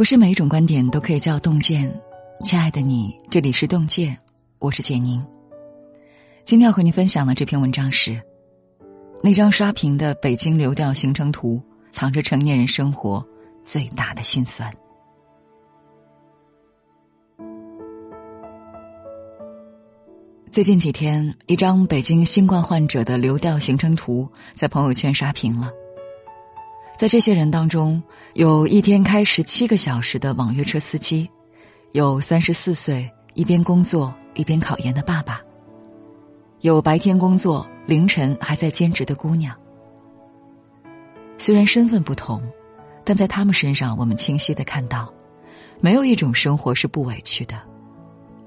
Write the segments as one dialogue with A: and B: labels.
A: 不是每一种观点都可以叫洞见，亲爱的你，这里是洞见，我是简宁。今天要和你分享的这篇文章是：那张刷屏的北京流调行程图，藏着成年人生活最大的心酸。最近几天，一张北京新冠患者的流调行程图在朋友圈刷屏了。在这些人当中，有一天开十七个小时的网约车司机，有三十四岁一边工作一边考研的爸爸，有白天工作凌晨还在兼职的姑娘。虽然身份不同，但在他们身上，我们清晰的看到，没有一种生活是不委屈的。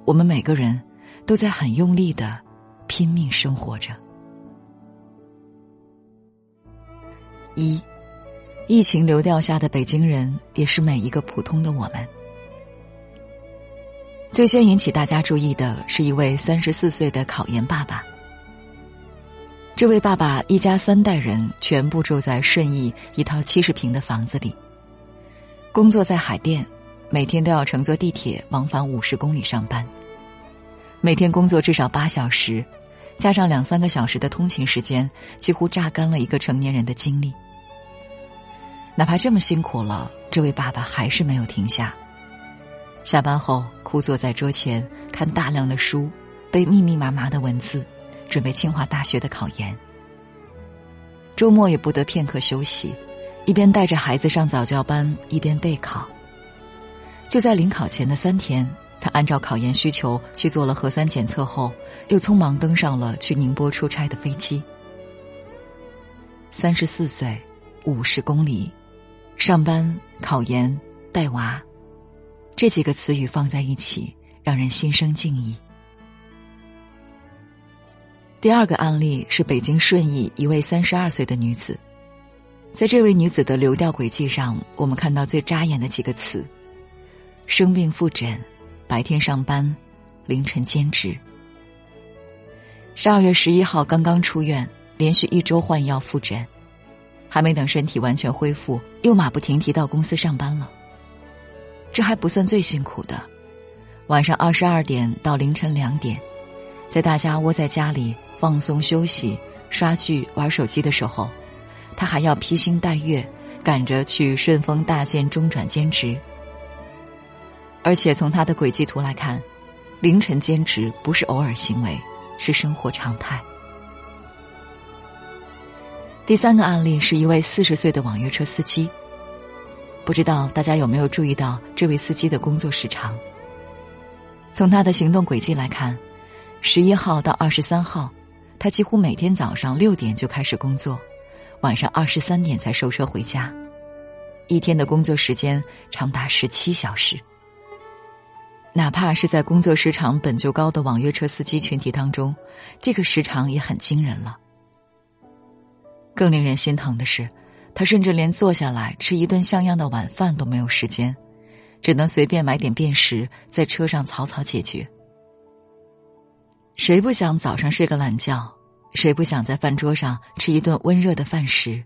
A: 我们每个人都在很用力的拼命生活着。一。疫情流调下的北京人，也是每一个普通的我们。最先引起大家注意的是一位三十四岁的考研爸爸。这位爸爸一家三代人全部住在顺义一套七十平的房子里，工作在海淀，每天都要乘坐地铁往返五十公里上班，每天工作至少八小时，加上两三个小时的通勤时间，几乎榨干了一个成年人的精力。哪怕这么辛苦了，这位爸爸还是没有停下。下班后，枯坐在桌前看大量的书，背密密麻麻的文字，准备清华大学的考研。周末也不得片刻休息，一边带着孩子上早教班，一边备考。就在临考前的三天，他按照考研需求去做了核酸检测后，又匆忙登上了去宁波出差的飞机。三十四岁，五十公里。上班、考研、带娃，这几个词语放在一起，让人心生敬意。第二个案例是北京顺义一位三十二岁的女子，在这位女子的流调轨迹上，我们看到最扎眼的几个词：生病复诊、白天上班、凌晨兼职。十二月十一号刚刚出院，连续一周换药复诊。还没等身体完全恢复，又马不停蹄到公司上班了。这还不算最辛苦的，晚上二十二点到凌晨两点，在大家窝在家里放松休息、刷剧、玩手机的时候，他还要披星戴月赶着去顺丰大件中转兼职。而且从他的轨迹图来看，凌晨兼职不是偶尔行为，是生活常态。第三个案例是一位四十岁的网约车司机。不知道大家有没有注意到这位司机的工作时长？从他的行动轨迹来看，十一号到二十三号，他几乎每天早上六点就开始工作，晚上二十三点才收车回家，一天的工作时间长达十七小时。哪怕是在工作时长本就高的网约车司机群体当中，这个时长也很惊人了。更令人心疼的是，他甚至连坐下来吃一顿像样的晚饭都没有时间，只能随便买点便食，在车上草草解决。谁不想早上睡个懒觉？谁不想在饭桌上吃一顿温热的饭食？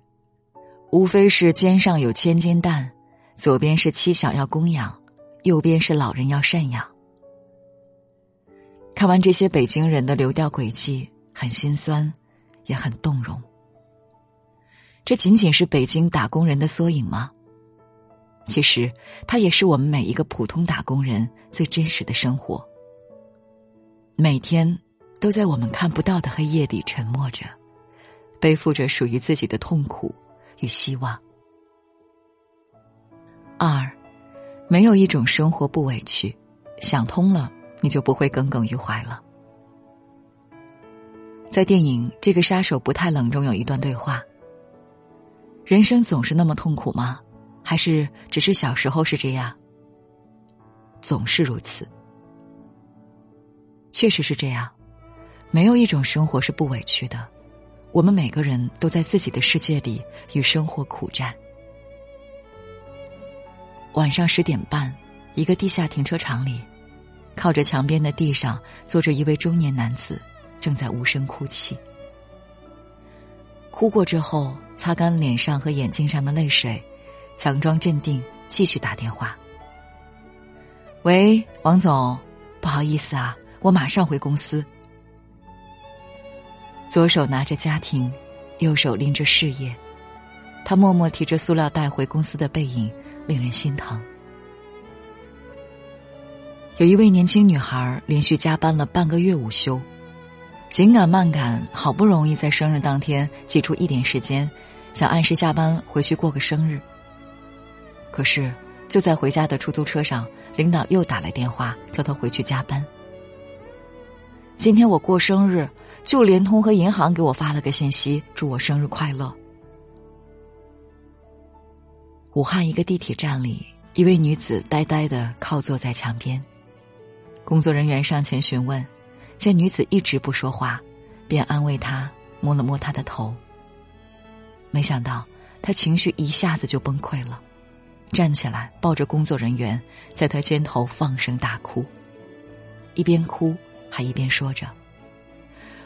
A: 无非是肩上有千斤担，左边是妻小要供养，右边是老人要赡养。看完这些北京人的流调轨迹，很心酸，也很动容。这仅仅是北京打工人的缩影吗？其实，它也是我们每一个普通打工人最真实的生活。每天，都在我们看不到的黑夜里沉默着，背负着属于自己的痛苦与希望。二，没有一种生活不委屈，想通了，你就不会耿耿于怀了。在电影《这个杀手不太冷》中有一段对话。人生总是那么痛苦吗？还是只是小时候是这样？总是如此。确实是这样，没有一种生活是不委屈的。我们每个人都在自己的世界里与生活苦战。晚上十点半，一个地下停车场里，靠着墙边的地上坐着一位中年男子，正在无声哭泣。哭过之后，擦干脸上和眼睛上的泪水，强装镇定，继续打电话。喂，王总，不好意思啊，我马上回公司。左手拿着家庭，右手拎着事业，他默默提着塑料袋回公司的背影令人心疼。有一位年轻女孩连续加班了半个月午休，紧赶慢赶，好不容易在生日当天挤出一点时间，想按时下班回去过个生日。可是就在回家的出租车上。领导又打来电话，叫他回去加班。今天我过生日，就联通和银行给我发了个信息，祝我生日快乐。武汉一个地铁站里，一位女子呆呆的靠坐在墙边，工作人员上前询问，见女子一直不说话，便安慰她，摸了摸她的头。没想到她情绪一下子就崩溃了。站起来，抱着工作人员，在他肩头放声大哭，一边哭还一边说着：“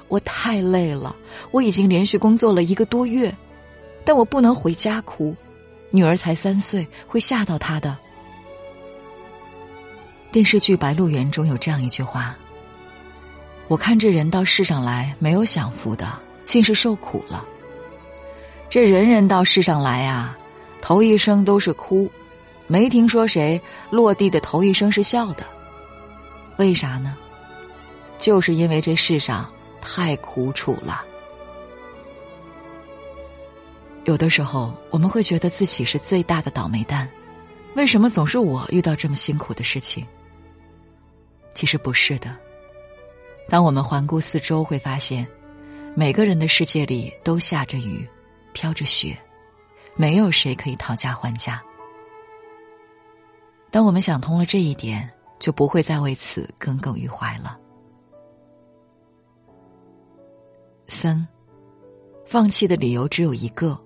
A: 我太累了，我已经连续工作了一个多月，但我不能回家哭，女儿才三岁，会吓到她的。”电视剧《白鹿原》中有这样一句话：“我看这人到世上来，没有享福的，尽是受苦了。这人人到世上来啊。”头一声都是哭，没听说谁落地的头一声是笑的。为啥呢？就是因为这世上太苦楚了。有的时候我们会觉得自己是最大的倒霉蛋，为什么总是我遇到这么辛苦的事情？其实不是的。当我们环顾四周，会发现，每个人的世界里都下着雨，飘着雪。没有谁可以讨价还价。当我们想通了这一点，就不会再为此耿耿于怀了。三，放弃的理由只有一个，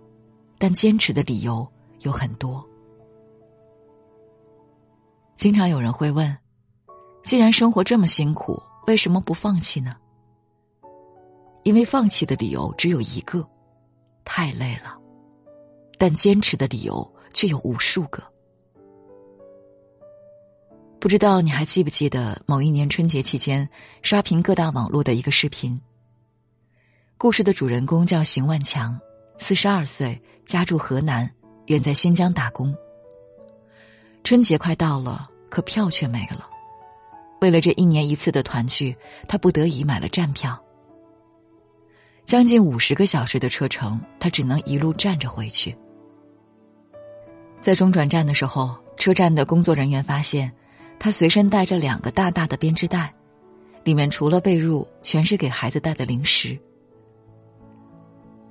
A: 但坚持的理由有很多。经常有人会问：既然生活这么辛苦，为什么不放弃呢？因为放弃的理由只有一个：太累了。但坚持的理由却有无数个。不知道你还记不记得某一年春节期间刷屏各大网络的一个视频？故事的主人公叫邢万强，四十二岁，家住河南，远在新疆打工。春节快到了，可票却没了。为了这一年一次的团聚，他不得已买了站票。将近五十个小时的车程，他只能一路站着回去。在中转站的时候，车站的工作人员发现，他随身带着两个大大的编织袋，里面除了被褥，全是给孩子带的零食。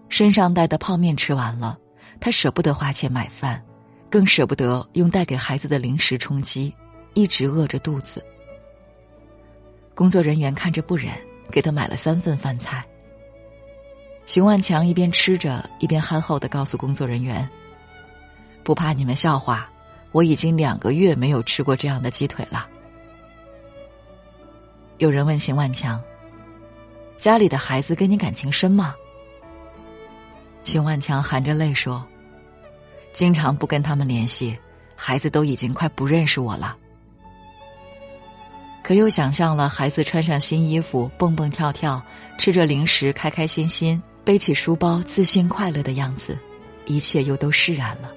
A: 身上带的泡面吃完了，他舍不得花钱买饭，更舍不得用带给孩子的零食充饥，一直饿着肚子。工作人员看着不忍，给他买了三份饭菜。邢万强一边吃着，一边憨厚的告诉工作人员。不怕你们笑话，我已经两个月没有吃过这样的鸡腿了。有人问邢万强：“家里的孩子跟你感情深吗？”邢万强含着泪说：“经常不跟他们联系，孩子都已经快不认识我了。”可又想象了孩子穿上新衣服，蹦蹦跳跳，吃着零食，开开心心，背起书包，自信快乐的样子，一切又都释然了。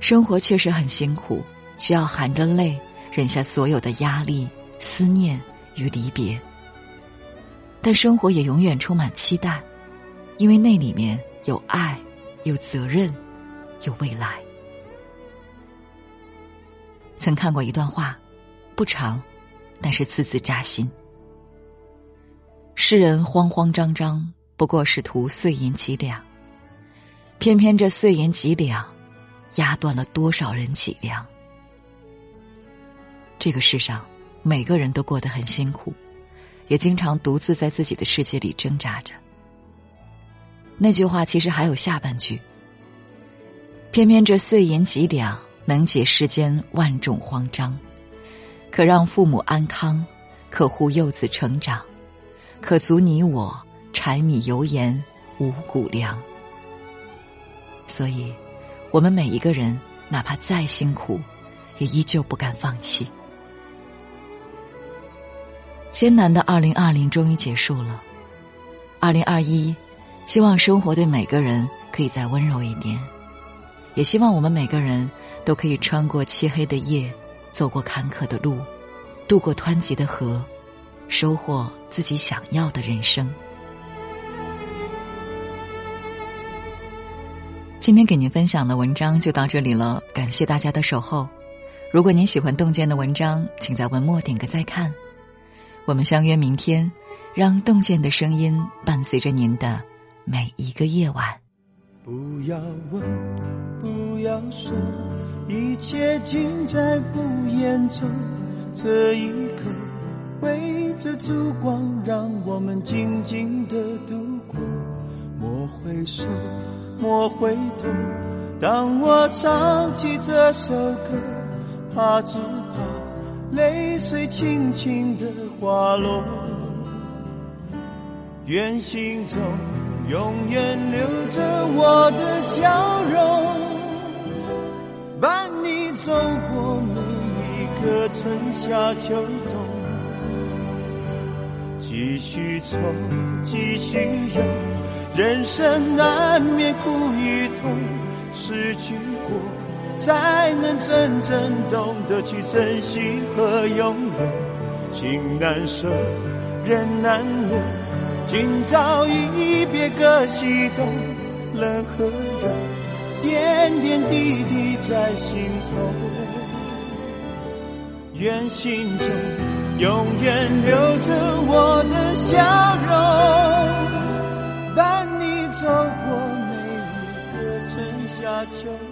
A: 生活确实很辛苦，需要含着泪忍下所有的压力、思念与离别。但生活也永远充满期待，因为那里面有爱、有责任、有未来。曾看过一段话，不长，但是字字扎心。世人慌慌张张，不过是图碎银几两，偏偏这碎银几两。压断了多少人脊梁？这个世上，每个人都过得很辛苦，也经常独自在自己的世界里挣扎着。那句话其实还有下半句：偏偏这碎银几两，能解世间万种慌张，可让父母安康，可护幼子成长，可足你我柴米油盐五谷粮。所以。我们每一个人，哪怕再辛苦，也依旧不敢放弃。艰难的二零二零终于结束了，二零二一，希望生活对每个人可以再温柔一点，也希望我们每个人都可以穿过漆黑的夜，走过坎坷的路，渡过湍急的河，收获自己想要的人生。今天给您分享的文章就到这里了，感谢大家的守候。如果您喜欢洞见的文章，请在文末点个再看。我们相约明天，让洞见的声音伴随着您的每一个夜晚。
B: 不要问，不要说，一切尽在不言中。这一刻，围着烛光，让我们静静的度过。莫回首。莫回头，当我唱起这首歌，怕只怕泪水轻轻的滑落。愿心中永远留着我的笑容，伴你走过每一个春夏秋冬。继续走，继续游。人生难免苦与痛，失去过才能真正懂得去珍惜和拥有。情难舍，人难留，今朝一别各西东，冷和热，点点滴滴在心头。愿心中永远留着我的笑容。伴你走过每一个春夏秋冬。